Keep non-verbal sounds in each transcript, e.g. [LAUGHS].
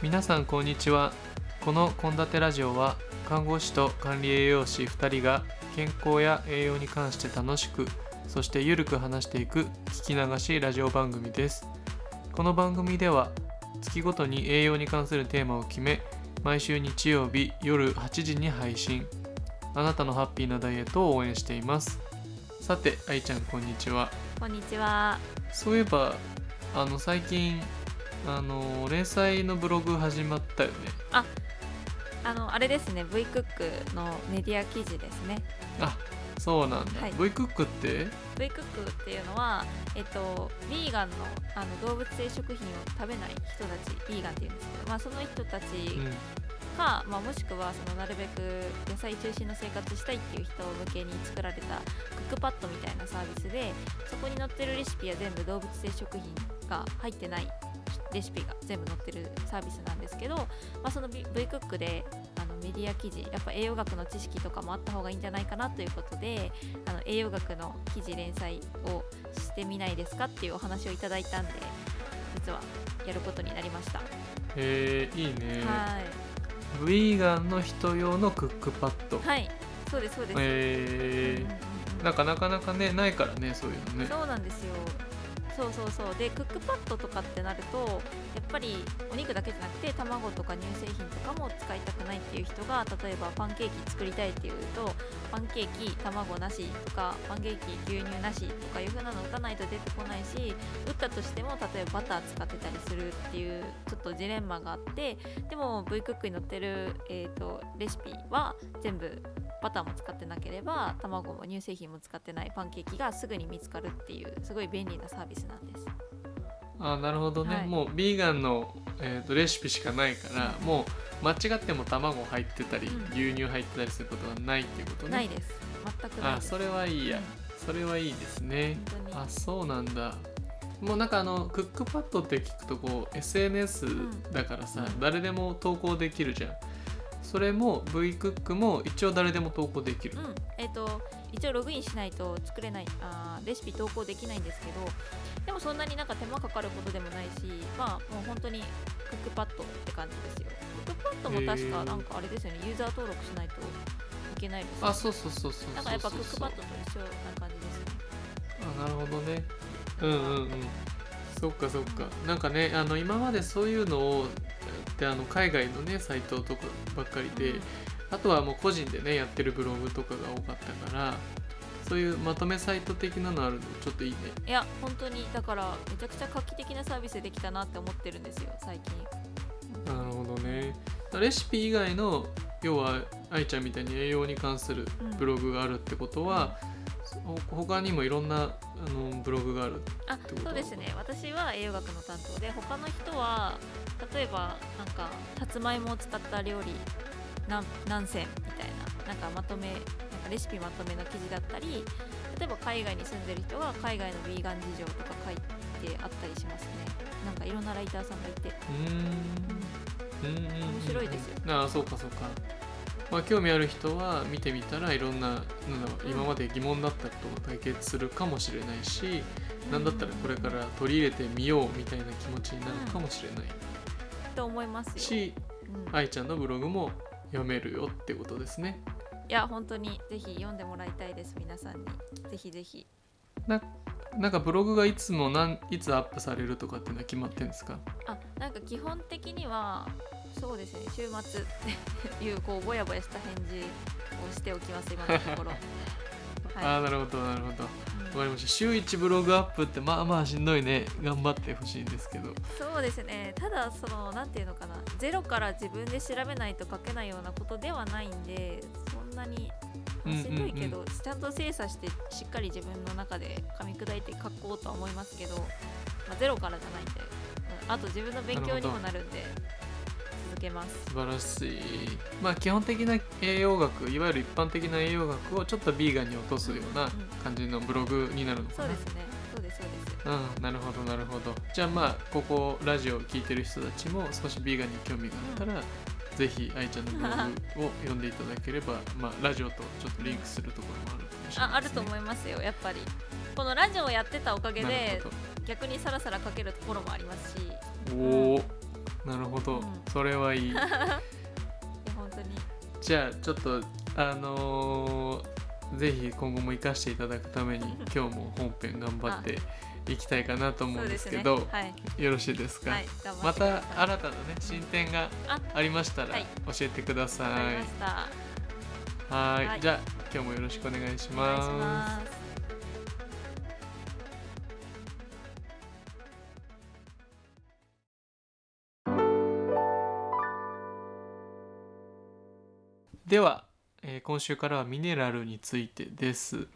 皆さんこんにちは。この献立ラジオは看護師と管理栄養士2人が健康や栄養に関して楽しくそしてゆるく話していく聞き流しラジオ番組です。この番組では月ごとに栄養に関するテーマを決め毎週日曜日夜8時に配信。あなたのハッピーなダイエットを応援しています。さて愛ちゃんこんにちは。こんにちは。そういえばあの最近あの連載のブログ始まったよね。あのあれですね、V クックのメディア記事ですね。あそうなんだ、はい。V クックって？V クックっていうのは、えっと、ヴィーガンのあの動物性食品を食べない人たち、ヴィーガンっていうんですけど、まあ、その人たちうん。か、まあ、もしくはそのなるべく野菜中心の生活したいっていう人向けに作られたクックパッドみたいなサービスでそこに載ってるレシピは全部動物性食品が入ってないレシピが全部載ってるサービスなんですけど、まあ、その V, クックであのメディア記事やっぱ栄養学の知識とかもあった方がいいんじゃないかなということであの栄養学の記事連載をしてみないですかっていうお話をいただいたんで実はやることになりました。へえいいね。はい。ヴィーガンの人用のクックパッド。はい、そうですそうです。へえうん。なんかなかなかねないからねそういうのね。そうなんですよ。そうそうそう。でクックパッドとかってなるとやっぱりお肉だけじゃなくて卵とか乳製品とかも使いたくないっていう人が例えばパンケーキ作りたいっていうとパンケーキ卵なしとかパンケーキ牛乳なしとかいう風なの打たないと出てこないし打ったとしても例えばバター使ってたりするっていうちょっとジレンマがあってでも V クックに載ってる、えー、とレシピは全部バターも使ってなければ卵も乳製品も使ってないパンケーキがすぐに見つかるっていうすごい便利なサービスなんです。あなるほどね、はい。もうビーガンの、えー、とレシピしかないから、もう間違っても卵入ってたり、うん。牛乳入ってたりすることはないっていうことね。ないです。全くな。あそれはいいや、うん。それはいいですね。あそうなんだ。もうなんかあのクックパッドって聞くとこう SNS だからさ、うん。誰でも投稿できるじゃんそれも V クックも一応誰でも投稿できる、うん、えっ、と一応ログインしないと作れない。あーレシピ投稿できないんですけどでもそんなになんか手間かかることでもないしまあもう本当にクックパッドって感じですよ。クックパッドも確かなんかあれですよね。ユーザー登録しないといけないですよあそうそうそうそうなんかやっぱクックパッドと一緒な感じですね。あなるほどね。うんうんうん。そっかそっか。なんかねあの今までそういうのをであの海外のねサイトとかばっかりで、うん。あとはもう個人でねやってるブログとかが多かったからそういうまとめサイト的なのあるのちょっといいね。いや本当にだからめちゃくちゃ画期的なサービスできたなって思ってるんですよ最近。なるほどね。レシピ以外の要は愛ちゃんみたいに栄養に関するブログがあるってことは、ほ他にもいろんなあのブログがあるあてことそうですね。私は栄養学の担当で他の人は例えばなんかさつまいもを使った料理何何選みたいななんかまとめなんかレシピまとめの記事だったり例えば海外に住んでる人が海外のヴィーガン事情とか書いてあったりしますね。なんかいろんなライターさんがいて、うーん。うーん面白いですよ。ああそうかそうか。まあ興味ある人は見てみたらいろんななん今まで疑問だったことが解決するかもしれないし、なんだったらこれから取り入れてみようみたいな気持ちになるかもしれないと思いますよ、し、うん。愛ちゃんのブログも読めるよってことですね。いや本当にぜひ読んでもらいたいです皆さんに。ぜひぜひ。ななんかブログがいつもなんいつアップされるとかっていうのは決まってるんですか？あなんか基本的にはそうですね週末っていうこうぼやぼやした返事をしておきます今のところ。[LAUGHS] ああはなるほどなるほど。い、わうんかりました。週1ブログアップってまあまあしんどいね。頑張ってほしいんですけど。そうですね。ただそのなんていうのかな。ゼロから自分で調べないと書けないようなことではないんでそんなにまあしんどいけど、ちゃんと精査してしっかり自分の中で噛み砕いて書こうとは思いますけど、まあ、ゼロからじゃないんで、うんあと自分の勉強にもなるんで続けます。素晴らしい。まあ基本的な栄養学いわゆる一般的な栄養学をちょっとビーガンに落とすような感じのブログになるのかな。そうですね。そうですそうです。うん、なるほどなるほど。じゃあまあここラジオを聞いてる人たちも少しビーガンに興味があったら、ぜひ愛ちゃんのブログを読んでいただければ [LAUGHS] まあラジオとちょっとリンクするところもあるかもし。れないああると思いますよやっぱり。このラジオをやってたおかげでほ逆にさらさら書けるところもありますし。どおおなるほど、うん。それはいい。[LAUGHS] いや本当に。じゃあちょっとあのーぜひ今後も活かしていただくために [LAUGHS] 今日も本編頑張ってい。きたいかなと思うんですけどそうですね。よろしいですか、はい、また新たなね進展があありましたらはい。教えてください。はい。はい。じゃあ今日もよろしくお願いしますでは、えー今週からはミネラルについてです。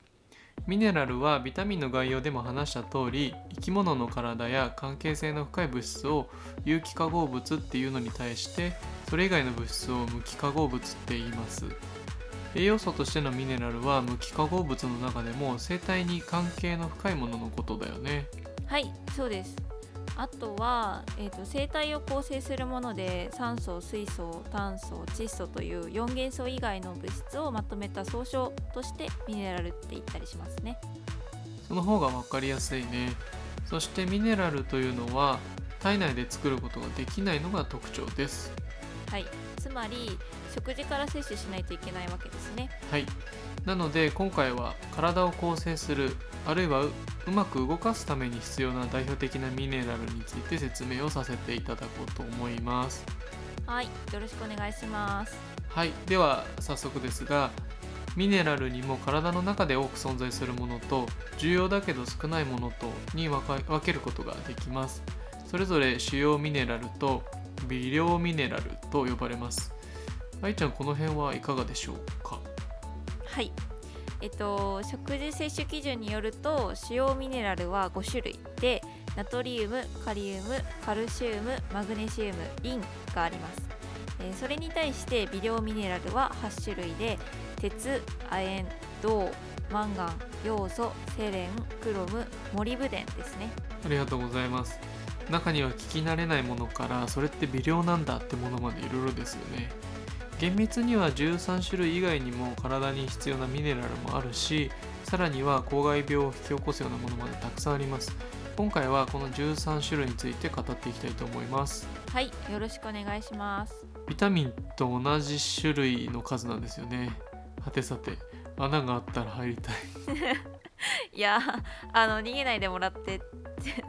ミネラルはビタミンの概要でも話した通り生き物の体や関係性の深い物質を有機化合物っていうのに対してそれ以外の物質を無機化合物って言います。栄養素としてのミネラルは無機化合物の中でも生態に関係の深いもののことだよね。はいそうです。あとは、えー、と生体を構成するもので酸素水素炭素窒素という4元素以外の物質をまとめた総称としてミネラルって言ったりしますね。その方が分かりやすいね。そしてミネラルというのは体内で作ることができないのが特徴です。はい。つまり食事から摂取しないといけないわけですね。はい。なので今回は体を構成するあるいはううまく動かすために必要な代表的なミネラルについて説明をさせていただこうと思います。はいよろしくお願いします。はいでは早速ですがミネラルにも体の中で多く存在するものと重要だけど少ないものとに分けることができます。それぞれ主要ミネラルと微量ミネラルと呼ばれます。愛ちゃんこの辺はいかがでしょうか？はいえっと食事摂取基準によると主要ミネラルは5種類でナトリウムカリウムカルシウムマグネシウムリンがあります、えーそれに対して微量ミネラルは8種類で鉄亜鉛銅マンガンヨウ素セレンクロムモリブデンですね。ありがとうございます。中には聞き慣れないものからそれって微量なんだってものまでいろいろですよね。厳密には13種類以外にも体に必要なミネラルもあるしさらには公害病を引き起こすようなものまでたくさんあります。今回はこの13種類について語っていきたいと思います。はいよろしくお願いします。ビタミンと同じ種類の数なんですよね。はてさて穴があったら入りたい [LAUGHS] [LAUGHS] いや [LAUGHS] あの逃げないでもらって [LAUGHS] っ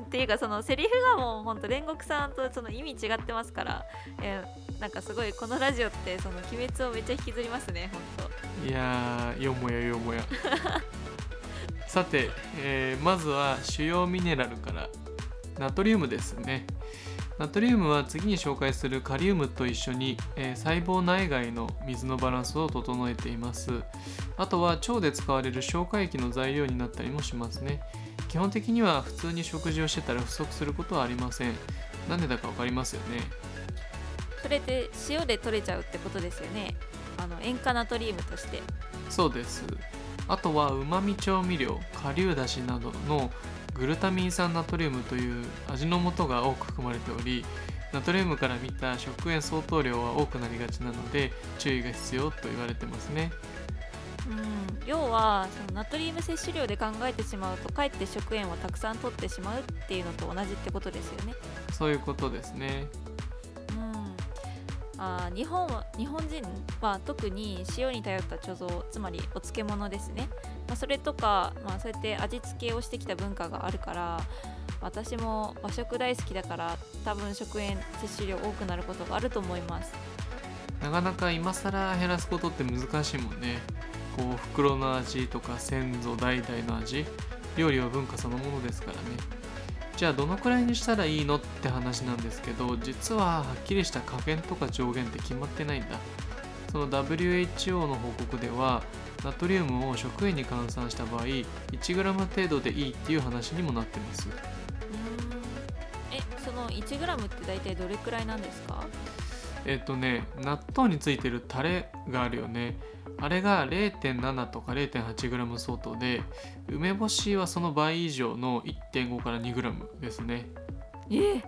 ていうかそのセリフがもうほんと煉獄さんとその意味違ってますから、えーなんかすごいこのラジオってその鬼滅をめっちゃ引きずりますねほんと。いやーよもやよもや。さて、えーまずは主要ミネラルからナトリウムですねナトリウムは次に紹介するカリウムと一緒に、えー細胞内外の水のバランスを整えています。あとは腸で使われる消化液の材料になったりもしますね。基本的には普通に食事をしてたら不足することはありません。なんでだかわかりますよね。それって塩で取れちゃうってことですよね。あの塩化ナトリウムとして。そうです。あとはうまみ調味料顆粒だしなどのグルタミン酸ナトリウムという味の素が多く含まれておりナトリウムから見た食塩相当量は多くなりがちなので注意が必要と言われてますね。うん。要はそのナトリウム摂取量で考えてしまうとかえって食塩をたくさん取ってしまうっていうのと同じってことですよね。そういうことですね。うん。あー日本は日本人は特に塩に頼った貯蔵つまりお漬物ですね、まあ、それとか、まあ、そうやって味付けをしてきた文化があるから私も和食大好きだから多分食塩摂取量多くなることがあると思います。なかなか今更減らすことって難しいもんね。こう袋の味とか先祖代々の味料理は文化そのものですからね。じゃあどのくらいにしたらいいのって話なんですけど実ははっきりした加減とか上限って決まってないんだ。その WHO の報告ではナトリウムを食塩に換算した場合 1g 程度でいいっていう話にもなってます。えその 1g って大体どれくらいなんですか？えっとね納豆についてるタレがあるよね。あれが0.7とか 0.8g 相当で梅干しはその倍以上の1.5から 2g ですね。え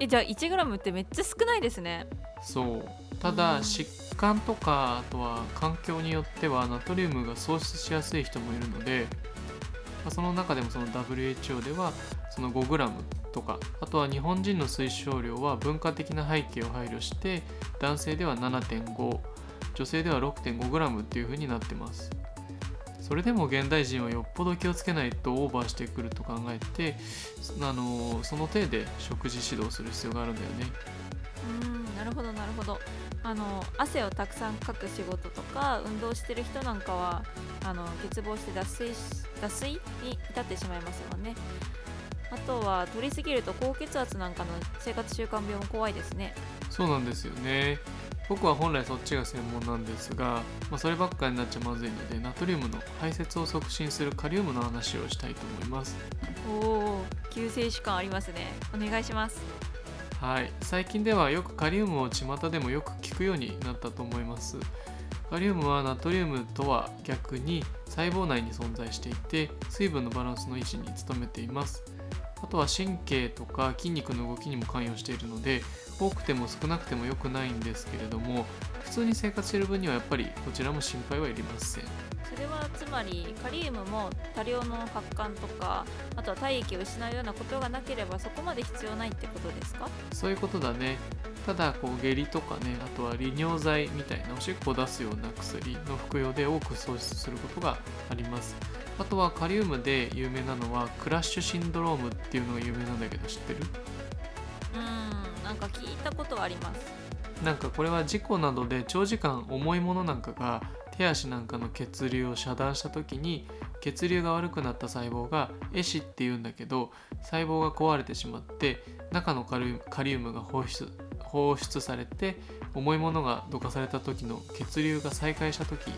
えじゃあ 1g ってめっちゃ少ないですね。そうただ疾患とかあとは環境によってはナトリウムが喪失しやすい人もいるのでその中でもその WHO ではその 5g とかあとは日本人の推奨量は文化的な背景を配慮して男性では7.5女性では 6.5g っていう風になってます。それでも現代人はよっぽど気をつけないとオーバーしてくると考えてあのその手で食事指導する必要があるんだよね。うんなるほどなるほど。あの汗をたくさんかく仕事とか運動してる人なんかはあの欠乏して脱水脱水に至ってしまいますもんね。あとは取りすぎると高血圧なんかの生活習慣病も怖いですね。そうなんですよね。僕は本来そっちが専門なんですが、まあ、そればっかりになっちゃまずいのでナトリウムの排泄を促進するカリウムの話をしたいと思います。おお救世主感ありますね。お願いしますはい。最近ではよくカリウムを巷でもよく聞くようになったと思います。カリウムはナトリウムとは逆に細胞内に存在していて水分のバランスの維持に努めています。あとは神経とか筋肉の動きにも関与しているので多くても少なくても良くないんですけれども普通に生活している分にはやっぱりこちらも心配はいりません。それはつまりカリウムも多量の発汗とかあとは体液を失うようなことがなければそこまで必要ないってことですか？そういうことだね。ただこう下痢とかねあとは利尿剤みたいなおしっこを出すような薬の服用で多く喪失することがあります。あとはカリウムで有名なのはクラッシュシンドロームっていうのが有名なんだけど知ってる？うんなんか聞いたことはあります。なんかこれは事故などで長時間重いものなんかが手足なんかの血流を遮断した時に血流が悪くなった細胞が壊死っていうんだけど細胞が壊れてしまって中のカリウムが放出放出されて重いものがどかされた時の血流が再開した時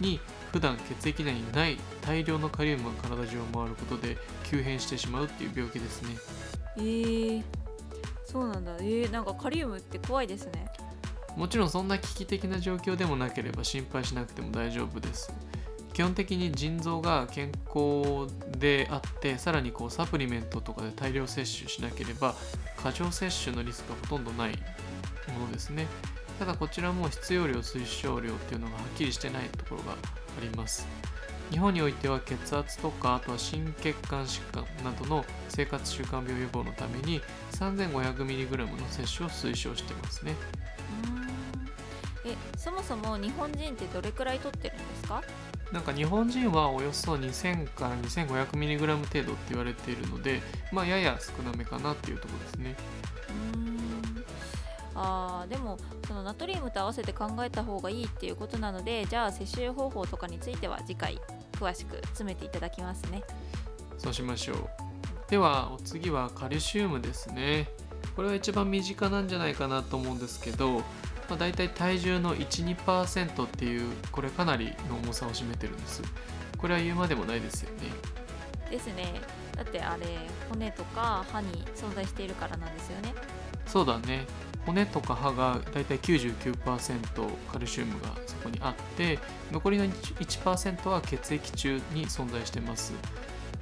に普段血液内にない大量のカリウムが体中を回ることで急変してしまうっていう病気ですね。えー、そうなんだ。えー、なんかカリウムって怖いですね。もちろんそんな危機的な状況でもなければ心配しなくても大丈夫です。基本的に腎臓が健康であってさらにこうサプリメントとかで大量摂取しなければ過剰摂取のリスクがほとんどないものですね。ただこちらも必要量推奨量っていうのがはっきりしてないところがあります。日本においては血圧とかあとは心血管疾患などの生活習慣病予防のために 3500mg の摂取を推奨してますね。えそもそも日本人ってどれくらい取ってるんですか？なんか日本人はおよそ2000から 2500mg 程度って言われているのでまあやや少なめかなっていうところですね。あでもそのナトリウムと合わせて考えた方がいいっていうことなのでじゃあ摂取方法とかについては次回詳しく詰めていただきますね。そうしましょう。ではお次はカルシウムですね。これは一番身近なんじゃないかなと思うんですけど、まあ、大体体重の12%っていうこれかなりの重さを占めてるんです。これは言うまでもないですよね。ですね。だってあれ骨とか歯に存在しているからなんですよね。そうだね。骨とか歯がだいたい99%カルシウムがそこにあって残りの1%は血液中に存在してます。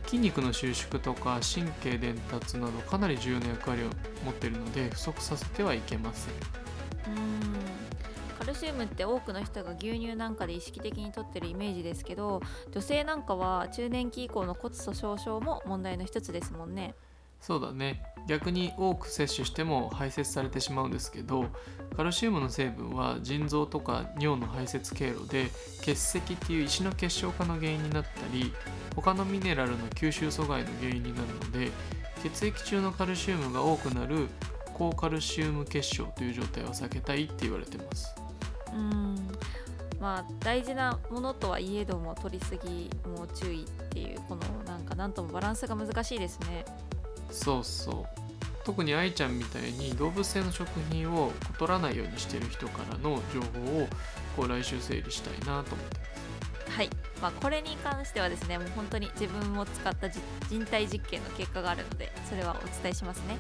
筋肉の収縮とか神経伝達などかなり重要な役割を持っているので不足させてはいけませんシウムって多くの人が牛乳なんかで意識的にとってるイメージですけど女性なんかは中年期以降の骨粗しょう症も問題の一つですもんね。そうだね。逆に多く摂取しても排泄されてしまうんですけどカルシウムの成分は腎臓とか尿の排泄経路で結石っていう石の結晶化の原因になったり他のミネラルの吸収阻害の原因になるので血液中のカルシウムが多くなる高カルシウム結晶という状態は避けたいって言われてます。うん。まあ大事なものとはいえども取りすぎも注意っていうこのなんかなんともバランスが難しいですね。そうそう。特に愛ちゃんみたいに動物性の食品を取らないようにしてる人からの情報をこう来週整理したいなと思ってます。はい。まあ、これに関してはですねもう本当に自分も使った人体実験の結果があるのでそれはお伝えしますね。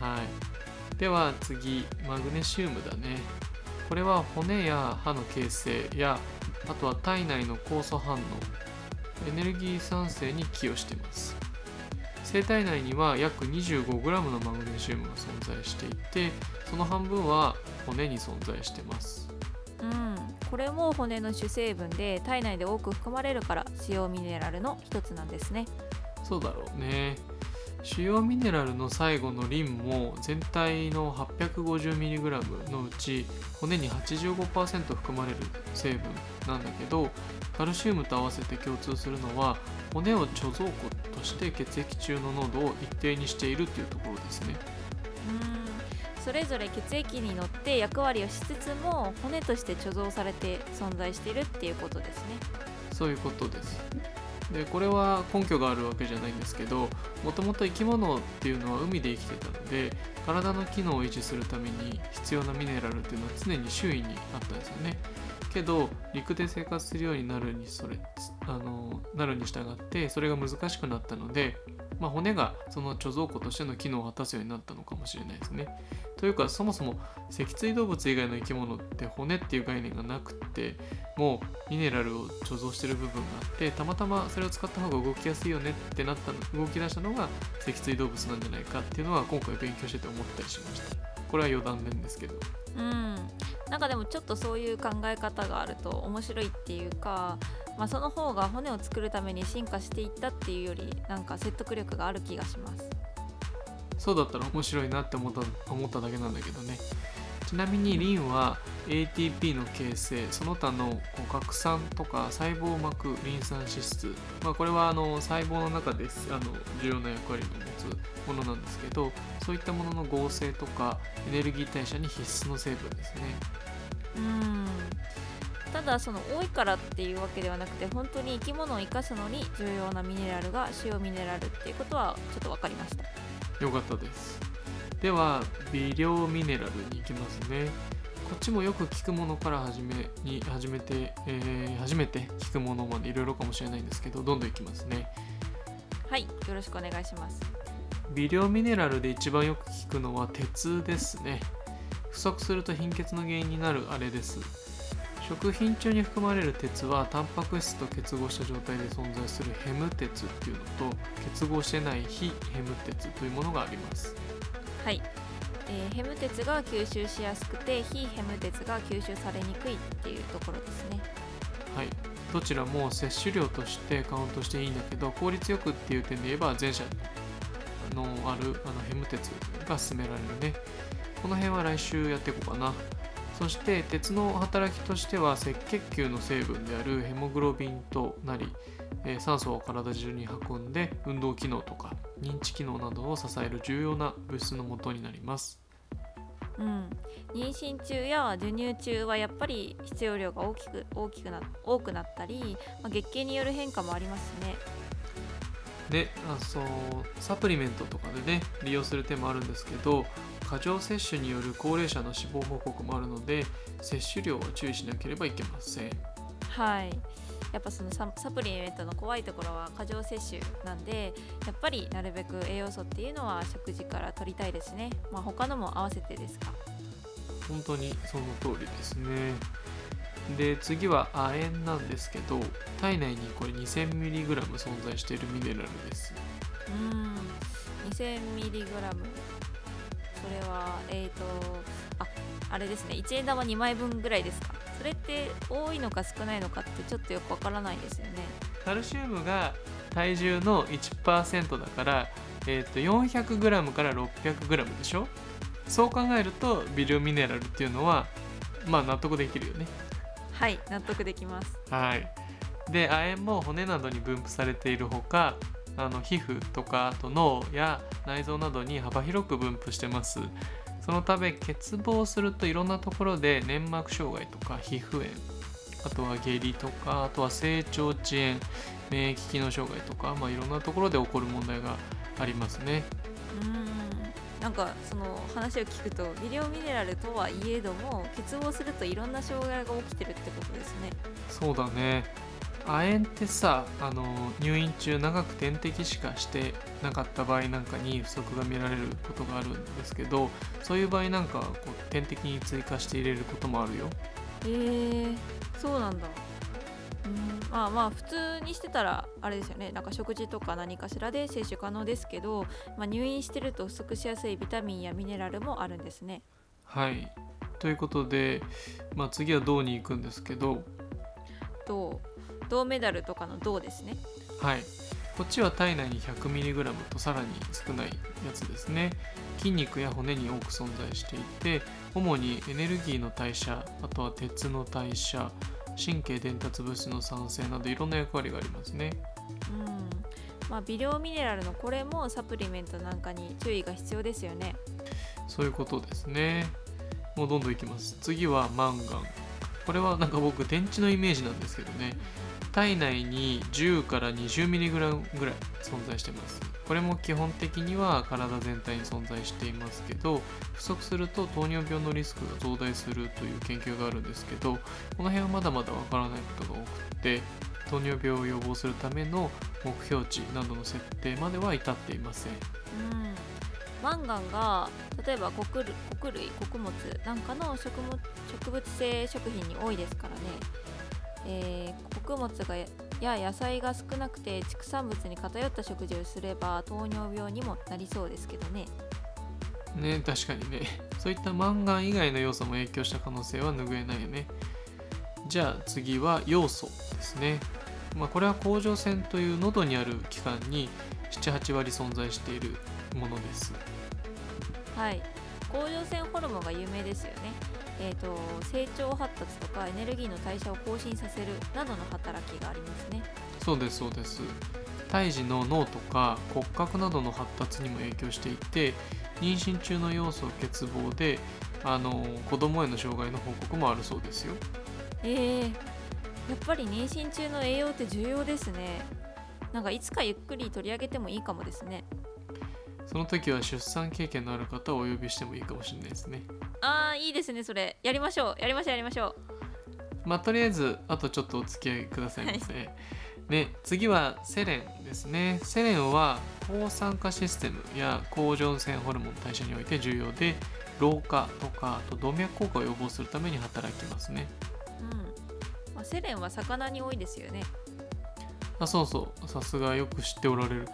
はい。では次マグネシウムだねこれは骨や歯の形成やあとは体内の酵素反応エネルギー酸性に寄与しています。生体内には約 25g のマグネシウムが存在していてその半分は骨に存在してます。うん。これも骨の主成分で体内で多く含まれるから使用ミネラルの一つなんですね。そうだろうね主要ミネラルの最後のリンも全体の 850mg のうち骨に85%含まれる成分なんだけどカルシウムと合わせて共通するのは骨を貯蔵庫として血液中の濃度を一定にしているっていうところですね。うん。それぞれ血液に乗って役割をしつつも骨として貯蔵されて存在しているっていうことですね。そういうことですでこれは根拠があるわけじゃないんですけどもともと生き物っていうのは海で生きてたので体の機能を維持するために必要なミネラルっていうのは常に周囲にあったんですよねけど陸で生活するようになるにそれあのなるに従ってそれが難しくなったので、まあ、骨がその貯蔵庫としての機能を果たすようになったのかもしれないですね。というかそもそも脊椎動物以外の生き物って骨っていう概念がなくってもうミネラルを貯蔵してる部分があってたまたまそれを使った方が動きやすいよねってなったの動き出したのが脊椎動物なんじゃないかっていうのは今回勉強してて思ったりしました。これは余談なんですけど。うん。なんかでもちょっとそういう考え方があると面白いっていうか、まあ、その方が骨を作るために進化していったっていうよりなんか説得力がある気がします。そうだったら面白いなって思った思っただけなんだけどね。ちなみにリンは ATP の形成その他のこう核酸とか細胞膜リン酸脂質、まあ、これはあの細胞の中であの重要な役割を持つものなんですけどそういったものの合成とかエネルギー代謝に必須の成分ですね。うん。ただその多いからっていうわけではなくて本当に生き物を生かすのに重要なミネラルが塩ミネラルっていうことはちょっと分かりました。よかったです。では微量ミネラルに行きますね。こっちもよく聞くものから始めに始めて、えー初めて聞くものまでいろいろかもしれないんですけどどんどんいきますね。はいよろしくお願いします。微量ミネラルで一番よく聞くのは鉄ですね。不足すると貧血の原因になるあれです食品中に含まれる鉄はタンパク質と結合した状態で存在するヘム鉄っていうのと結合してない非ヘム鉄というものがあります。はい、えーヘム鉄が吸収しやすくて非ヘム鉄が吸収されにくいっていうところですね。はい。どちらも摂取量としてカウントしていいんだけど効率よくっていう点で言えば前者のあるあのヘム鉄が勧められるね。この辺は来週やっていこうかなそして鉄の働きとしては赤血球の成分であるヘモグロビンとなり、えー酸素を体中に運んで運動機能とか認知機能などを支える重要な物質の元になります。うん。妊娠中や授乳中はやっぱり必要量が大きく大きくな多くなったり、まあ、月経による変化もありますね。であそうサプリメントとかでね利用する手もあるんですけど過剰摂取による高齢者の死亡報告もあるので摂取量は注意しなければいけません。はい。やっぱそのササプリメントの怖いところは過剰摂取なんでやっぱりなるべく栄養素っていうのは食事から取りたいですね。まあ他のも合わせてですか？本当にその通りですね。で次は亜鉛なんですけど体内にこれ 2000mg 存在しているミネラルです。うん。2000mg それはえっ、とああれですね1円玉2枚分ぐらいですか？それって多いのか少ないのかってちょっとよくわからないですよね。カルシウムが体重の1%だから、えー、と 400g から 600g でしょ？そう考えると微量ミネラルっていうのはまあ納得できるよね。はい納得できます。はい。で亜鉛も骨などに分布されているほかあの皮膚とかあと脳や内臓などに幅広く分布してます。そのため欠乏するといろんなところで粘膜障害とか皮膚炎あとは下痢とかあとは成長遅延免疫機能障害とか、まあ、いろんなところで起こる問題がありますね。うん。なんかその話を聞くと微量ミネラルとはいえども欠乏するといろんな障害が起きてるってことですね。そうだね亜鉛ってさあの入院中長く点滴しかしてなかった場合なんかに不足が見られることがあるんですけどそういう場合なんかこう点滴に追加して入れることもあるよ。へえそうなんだ。うんまあまあ普通にしてたらあれですよね。なんか食事とか何かしらで摂取可能ですけど、まあ、入院してると不足しやすいビタミンやミネラルもあるんですね。はい。ということで、まあ、次は銅に行くんですけど。銅銅メダルとかの銅ですね。はい。こっちは体内に 100mg とさらに少ないやつですね。筋肉や骨に多く存在していて主にエネルギーの代謝あとは鉄の代謝神経伝達物質の産生などいろんな役割がありますね。うん。まあ、微量ミネラルのこれもサプリメントなんかに注意が必要ですよね。そういうことですね。もうどんどんいきます。次はマンガンこれはなんか僕電池のイメージなんですけどね。体内に10から 20mg ぐらい存在してます。これも基本的には体全体に存在していますけど不足すると糖尿病のリスクが増大するという研究があるんですけどこの辺はまだまだわからないことが多くて糖尿病を予防するための目標値などの設定までは至っていません。うん。マンガンが例えば穀類穀物なんかの食物植物性食品に多いですからね、えー穀物がや野菜が少なくて畜産物に偏った食事をすれば糖尿病にもなりそうですけどね。ね確かにね。そういったマンガン以外の要素も影響した可能性は拭えないよね。じゃあ次は要素ですね。まあこれは甲状腺という喉にある器官に78割存在しているものです。はい。甲状腺ホルモンが有名ですよね。えーと成長発達とかエネルギーの代謝を更新させるなどの働きがありますね。そうですそうです。胎児の脳とか骨格などの発達にも影響していて妊娠中の要素欠乏であの子供への障害の報告もあるそうですよ。えー、やっぱり妊娠中の栄養って重要ですね。なんかいつかゆっくり取り上げてもいいかもですねその時は出産経験のある方をお呼びしてもいいかもしれないですね。あーいいですねそれ。やりましょう。やりましょうやりましょう。まあとりあえずあとちょっとお付き合いくださいませ、ね、次はセレンですね。セレンは抗酸化システムや甲状腺ホルモン代謝において重要で老化とかあと動脈硬化を予防するために働きますね。うん、まあ、セレンは魚に多いですよね。あそうそう。さすがよく知っておられる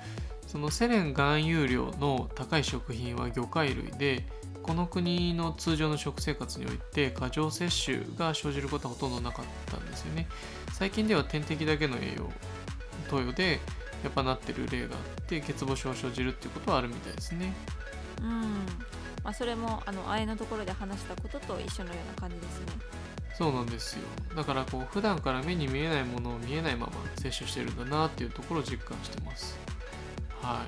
そのセレン含有量の高い食品は魚介類でこの国の通常の食生活において過剰摂取が生じることはほとんどなかったんですよね。最近では点滴だけの栄養投与でやっぱなってる例があって欠乏症が生じるっていうことはあるみたいですね。うん。まあそれもあのあえのところで話したことと一緒のような感じですね。そうなんですよ。だからこう普段から目に見えないものを見えないまま摂取してるんだなっていうところを実感してますは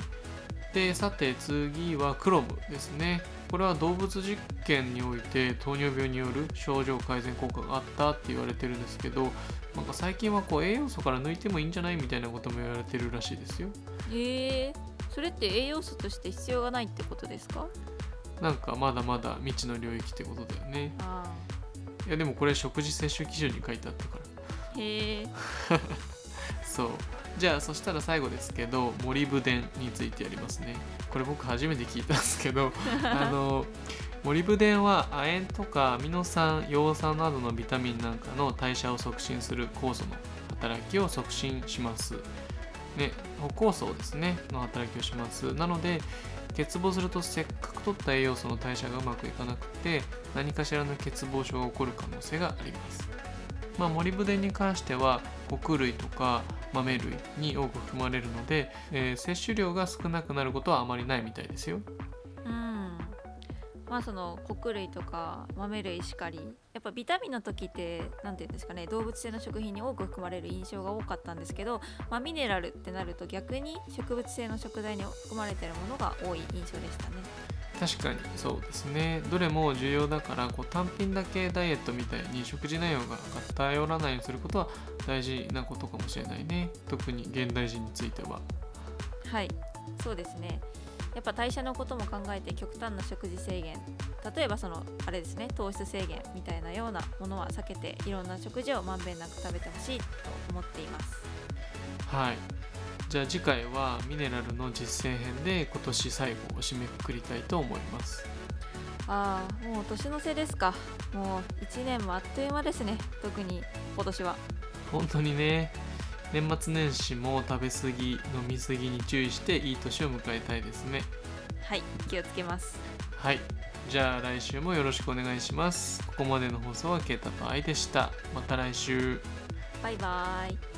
い。でさて次はクロムですね。これは動物実験において糖尿病による症状改善効果があったって言われてるんですけどなんか最近はこう栄養素から抜いてもいいんじゃないみたいなことも言われてるらしいですよ。へえ。それって栄養素として必要がないってことですか？なんかまだまだ未知の領域ってことだよね。あいやでもこれ食事摂取基準に書いてあったから。あへえ。[LAUGHS] そうじゃあそしたら最後ですけどモリブデンについてやりますね。これ僕初めて聞いたんですけど [LAUGHS] あのモリブデンは亜鉛とかアミノ酸葉酸などのビタミンなんかの代謝を促進する酵素の働きを促進します。ね歩酵素ですねの働きをします。なので欠乏するとせっかく取った栄養素の代謝がうまくいかなくて何かしらの欠乏症が起こる可能性があります。まあ、モリブデンに関しては穀類とか豆類に多く含まれるので、えー摂取量が少なくなることはあまりないみたいですよ。うんまあその穀類とか豆類しかりやっぱビタミンの時って何て言うんですかね動物性の食品に多く含まれる印象が多かったんですけど、まあ、ミネラルってなると逆に植物性の食材に含まれてるものが多い印象でしたね。確かにそうですね。どれも重要だからこう単品だけダイエットみたいに食事内容が偏らないようにすることは大事なことかもしれないね。特に現代人については。はいそうですねやっぱ代謝のことも考えて極端な食事制限例えばそのあれですね糖質制限みたいなようなものは避けていろんな食事をまんべんなく食べてほしいと思っていますはい。じゃあ次回はミネラルの実践編で今年最後を締めくくりたいと思います。ああもう年の瀬ですか。もう1年もあっという間ですね。特に今年は。本当にね。年末年始も食べ過ぎ飲み過ぎに注意していい年を迎えたいですね。はい気をつけます。はい。じゃあ来週もよろしくお願いします。ここまでの放送はケイタとアイでした。また来週。バイバイ